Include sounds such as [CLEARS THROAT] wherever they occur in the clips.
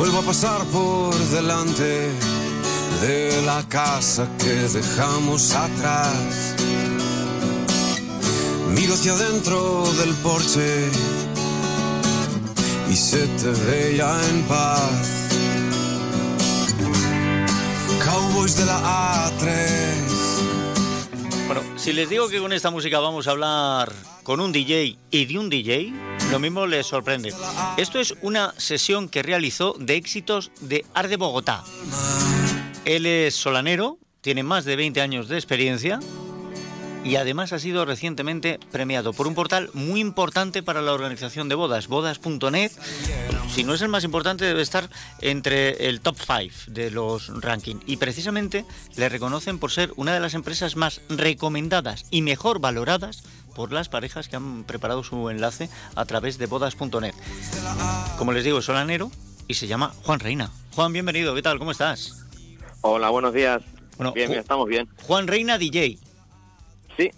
Vuelvo a pasar por delante de la casa que dejamos atrás. Miro hacia adentro del porche y se te veía en paz. Cowboys de la A3. Bueno, si les digo que con esta música vamos a hablar con un DJ y de un DJ, lo mismo les sorprende. Esto es una sesión que realizó de éxitos de Arde Bogotá. Él es solanero, tiene más de 20 años de experiencia y además ha sido recientemente premiado por un portal muy importante para la organización de bodas, bodas.net. Si no es el más importante, debe estar entre el top 5 de los rankings. Y precisamente le reconocen por ser una de las empresas más recomendadas y mejor valoradas por las parejas que han preparado su enlace a través de bodas.net. Como les digo, es solanero y se llama Juan Reina. Juan, bienvenido, ¿qué tal? ¿Cómo estás? Hola, buenos días. Bueno, bien, estamos bien. Juan Reina DJ. Sí,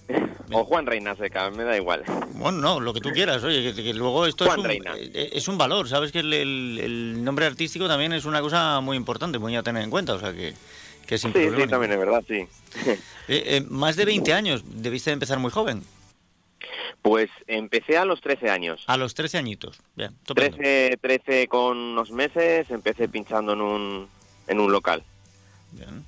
o Juan Reina Seca, me da igual. Bueno, no, lo que tú quieras, oye, que, que luego esto es un, Reina. eh, es un valor, sabes que el, el- el nombre artístico también es una cosa muy importante, muy a tener en cuenta, o sea que, que sin Sí, problema sí, también es verdad, sí. Eh, eh, más de 20 años, debiste de empezar muy joven, Pues empecé a los 13 años. a los 13 añitos. Bien, estupendo. 13, 13 con unos meses, empecé pinchando en un, en un local. Bien.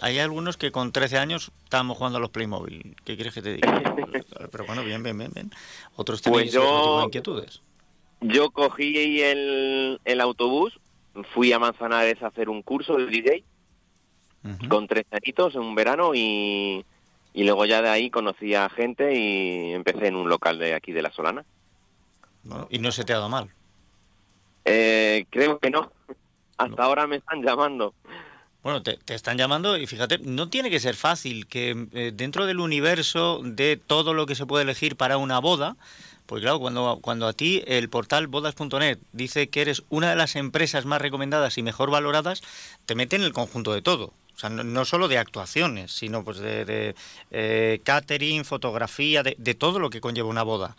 Hay algunos que con 13 años estábamos jugando a los Playmobil. ¿Qué quieres que te diga? [LAUGHS] Pero bueno, bien, bien, bien. bien. Otros Pues otro tipo de inquietudes. Yo cogí el, el autobús, fui a Manzanares a hacer un curso de DJ con tres añitos en un verano y, y luego ya de ahí conocí a gente y empecé en un local de aquí de La Solana. Bueno, y no se te ha dado mal. Eh, creo que no. Hasta ahora me están llamando. Bueno, te, te están llamando y fíjate, no tiene que ser fácil que eh, dentro del universo de todo lo que se puede elegir para una boda, pues claro, cuando, cuando a ti el portal bodas.net dice que eres una de las empresas más recomendadas y mejor valoradas, te mete en el conjunto de todo. O sea, no, no solo de actuaciones, sino pues de, de, eh, catering, fotografía, de, de todo lo que conlleva una boda.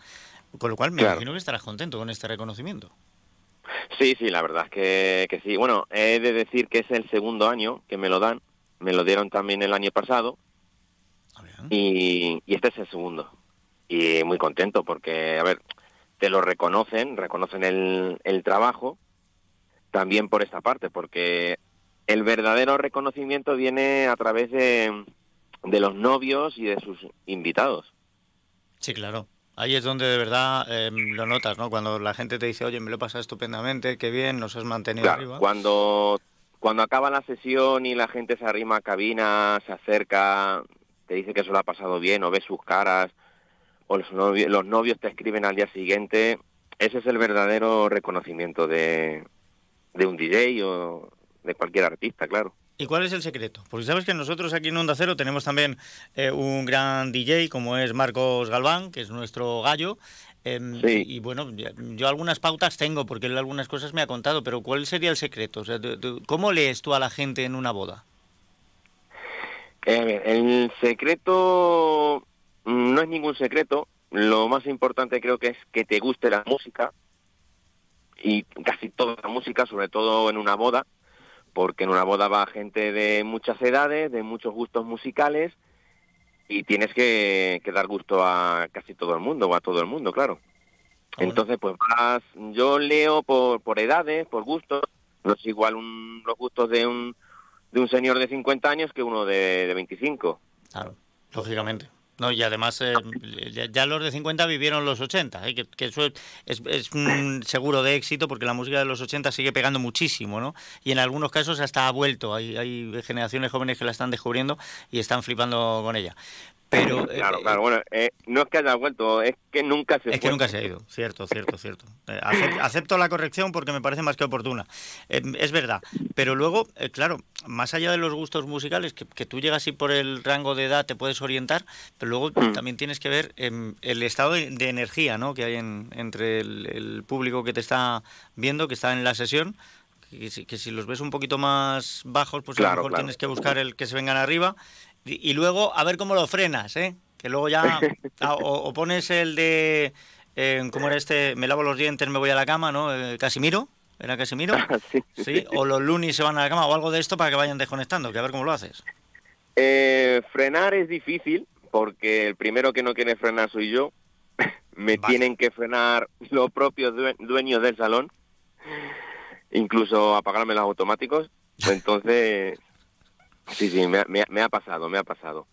Con lo cual me Claro. imagino que estarás contento con este reconocimiento. Sí, sí, la verdad es que, que sí. Bueno, he de decir que es el segundo año que me lo dan. Me lo dieron también el año pasado Ah, y, y este es el segundo. Y muy contento porque, a ver, te lo reconocen, reconocen el, el trabajo también por esta parte, porque el verdadero reconocimiento viene a través de, de los novios y de sus invitados. Sí, claro. Ahí es donde de verdad eh, lo notas, ¿no? Cuando la gente te dice, oye, me lo he pasado estupendamente, qué bien, nos has mantenido Claro, arriba. cuando, cuando acaba la sesión y la gente se arrima a cabina, se acerca, te dice que se lo ha pasado bien o ves sus caras, o los novios, los novios te escriben al día siguiente, ese es el verdadero reconocimiento de, de un DJ o de cualquier artista, claro. ¿Y cuál es el secreto? Porque sabes que nosotros aquí en Onda Cero tenemos también eh, un gran DJ como es Marcos Galván, que es nuestro gallo. em, Sí. Y bueno, yo algunas pautas tengo porque él algunas cosas me ha contado, pero ¿cuál sería el secreto? O sea, ¿Cómo lees tú a la gente en una boda? Eh, el secreto mm, no es ningún secreto. Lo más importante creo que es que te guste la música y casi toda la música, sobre todo en una boda, porque en una boda va gente de muchas edades, de muchos gustos musicales y tienes que, que dar gusto a casi todo el mundo o a todo el mundo, claro. Bueno. Entonces, pues vas, yo leo por, por edades, por gustos, no es igual un- los gustos de un, de un señor de 50 años que uno de, de 25. Claro, lógicamente. No, y además eh, ya, ya los de 50 vivieron los 80, ¿eh? que, que eso es, es un seguro de éxito porque la música de los 80 sigue pegando muchísimo, ¿no? Y en algunos casos hasta ha vuelto, hay, hay generaciones jóvenes que la están descubriendo y están flipando con ella. Pero eh, Claro, claro, bueno, eh, no es que haya vuelto, es que nunca se es que nunca se ha ido, cierto, cierto, cierto. Eh, acep- acepto la corrección porque me parece más que oportuna. Es verdad, pero luego, claro, más allá de los gustos musicales, que, que tú llegas y por el rango de edad te puedes orientar, pero luego Mm. también tienes que ver em, el estado de, de energía ¿no? que hay en- entre el, el público que te está viendo, que está en la sesión. Que si, que si los ves un poquito más bajos, pues a lo mejor claro. tienes que buscar el que se vengan arriba y, y luego a ver cómo lo frenas, ¿eh? Que luego ya [LAUGHS] ah, o, o pones el de eh, ¿cómo era este? Me lavo los dientes, me voy a la cama, ¿no? Eh, Casimiro. ¿Era Casimiro? [LAUGHS] sí. ¿O los lunis se van a la cama o algo de esto para que vayan desconectando? Que a ver cómo lo haces. Eh, frenar es difícil porque el primero que no quiere frenar soy yo. [LAUGHS] Me tienen que frenar los propios dueños del salón, incluso apagarme los automáticos. Entonces, [LAUGHS] sí, sí, me ha pasado, me ha pasado.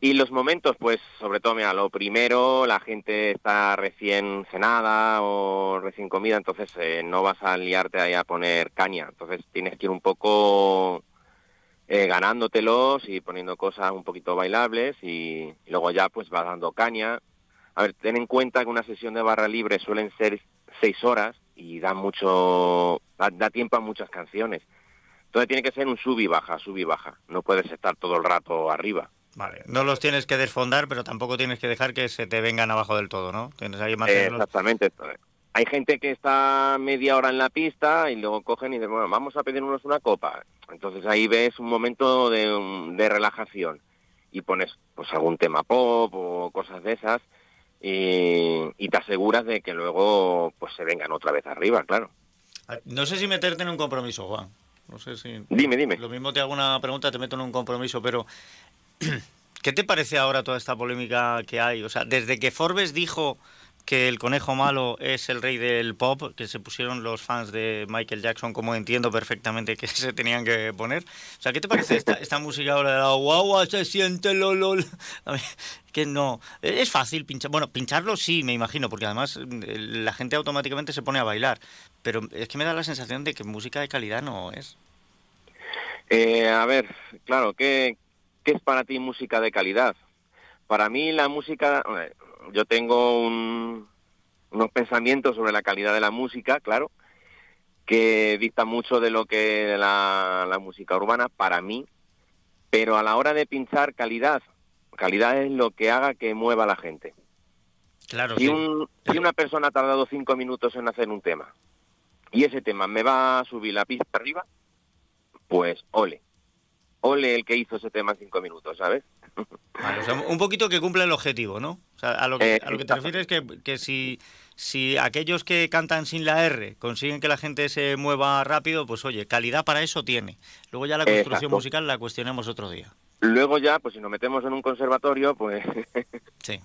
Y los momentos, pues sobre todo, mira, lo primero, la gente está recién cenada o recién comida, entonces eh, no vas a liarte ahí a poner caña. Entonces tienes que ir un poco eh, ganándotelos y poniendo cosas un poquito bailables y, luego ya pues vas dando caña. A ver, ten en cuenta que una sesión de barra libre suelen ser seis horas y da mucho, da, da tiempo a muchas canciones. Entonces tiene que ser un sub y baja, sub y baja. No puedes estar todo el rato arriba. Vale, no los tienes que desfondar, pero tampoco tienes que dejar que se te vengan abajo del todo, ¿no? Tienes ahí Exactamente. Hay gente que está media hora en la pista y luego cogen y dicen, bueno, vamos a pedirnos una copa. Entonces ahí ves un momento de, relajación y pones pues algún tema pop o cosas de esas y, te aseguras de que luego pues se vengan otra vez arriba, claro. Ah, no sé si meterte en un compromiso, Juan. No sé si... Dime, dime. Lo mismo te hago una pregunta, te meto en un compromiso, pero [CLEARS THROAT] ¿Qué te parece ahora toda esta polémica que hay? O sea, desde que Forbes dijo que el conejo malo es el rey del pop, que se pusieron los fans de Michael Jackson, como entiendo perfectamente que [LAUGHS] se tenían que poner. O sea, ¿qué te parece esta, esta música ahora de la guagua se siente lolol? Que no, es fácil pinchar. Bueno, pincharlo sí, me imagino, porque además eh, la gente automáticamente se pone a bailar. Pero es que me da la sensación de que música de calidad no es. Eh, a ver, claro, ¿qué, ¿qué es para ti música de calidad? Para mí la música, yo tengo unos pensamientos sobre la calidad de la música, claro, que dicta mucho de lo que la, la música urbana para mí, pero a la hora de pinchar calidad, calidad es lo que haga que mueva a la gente. Claro, si, un, si una persona ha tardado cinco minutos en hacer un tema y ese tema me va a subir la pista arriba, pues ole ole el que hizo ese tema en cinco minutos, ¿sabes? un poquito que cumple el objetivo, ¿no? O sea, a lo que, a lo que te refieres es que, si, si aquellos que cantan sin la R consiguen que la gente se mueva rápido, pues oye, calidad para eso tiene. Luego ya la construcción musical la cuestionemos otro día. Luego ya, pues si nos metemos en un conservatorio, pues... [LAUGHS] sí.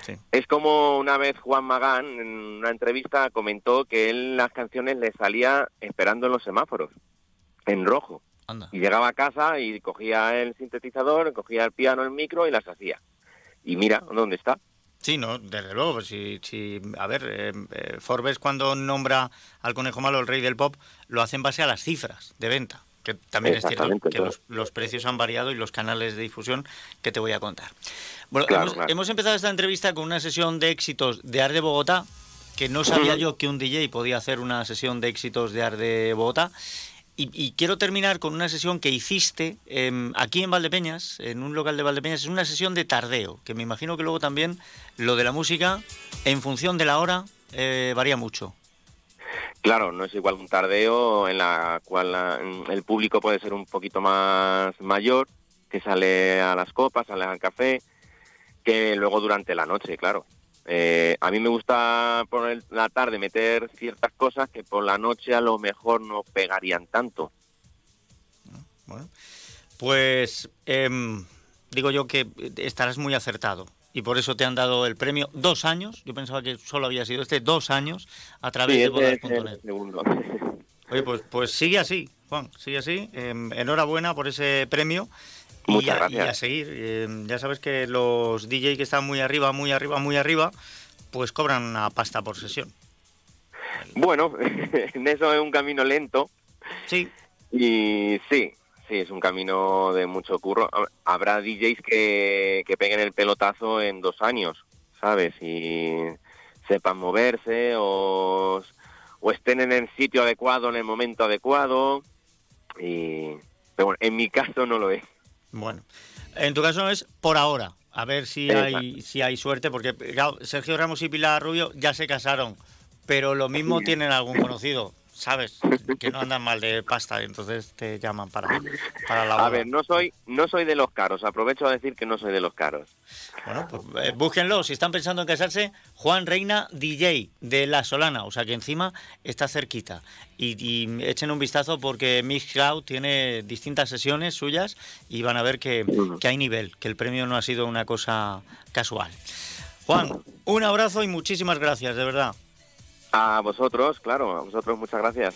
Sí. Es como una vez Juan Magán en una entrevista comentó que él las canciones le salía esperando en los semáforos, en rojo. Y llegaba a casa y cogía el sintetizador, cogía el piano, el micro y las hacía. Y mira, ¿dónde está? Sí, no, desde luego. Pues si, si, a ver, eh, eh, Forbes cuando nombra al conejo malo el rey del pop, lo hace en base a las cifras de venta. Que también es cierto que los, precios han variado y los canales de difusión que te voy a contar. Bueno, hemos, empezado esta entrevista con una sesión de éxitos de Ar de Bogotá, que no sabía yo que un DJ podía hacer una sesión de éxitos de Ar de Bogotá. Y, quiero terminar con una sesión que hiciste em, aquí en Valdepeñas, en un local de Valdepeñas. Es una sesión de tardeo, que me imagino que luego también lo de la música, en función de la hora, eh, varía mucho. Claro, no es igual un tardeo en la cual el público puede ser un poquito más mayor, que sale a las copas, sale al café, que luego durante la noche, claro. Eh, a mí me gusta por la tarde meter ciertas cosas que por la noche a lo mejor no pegarían tanto. Bueno, pues em, digo yo que estarás muy acertado y por eso te han dado el premio dos años. Yo pensaba que solo había sido este dos años a través de bodas.net. Oye, pues, pues sigue así, Juan, sigue así. Em, enhorabuena por ese premio. Muchas gracias. Y a seguir. Eh, ya sabes que los DJ que están muy arriba, muy arriba, muy arriba, pues cobran una pasta por sesión. Bueno, [LAUGHS] en eso es un camino lento. Sí. Y sí, sí, es un camino de mucho curro. Habrá DJs que, que peguen el pelotazo en dos años, ¿sabes? Y sepan moverse o, o estén en el sitio adecuado, en el momento adecuado. Y, pero bueno, en mi caso no lo es. Bueno, en tu caso es por ahora. A ver si hay, si hay suerte, porque Sergio Ramos y Pilar Rubio ya se casaron, pero lo mismo tienen algún conocido. Sabes que no andan mal de pasta, entonces te llaman para, para la boda. A ver, no soy, no soy de los caros, aprovecho a decir que no soy de los caros. Bueno, pues eh, búsquenlo, si están pensando en casarse, Juan Reina DJ de La Solana, o sea que encima está cerquita. Y, y echen un vistazo porque Mixcloud tiene distintas sesiones suyas y van a ver que, que hay nivel, que el premio no ha sido una cosa casual. Juan, un abrazo y muchísimas gracias, de verdad. A vosotros, claro, a vosotros muchas gracias.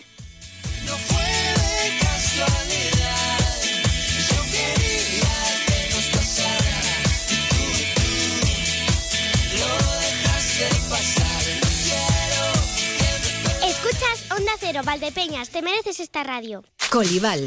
No fue de casualidad. Yo quería que nos pasara. Tú lo dejaste pasar. No quiero que me Escuchas Onda Cero, Valdepeñas, te mereces esta radio. Colival,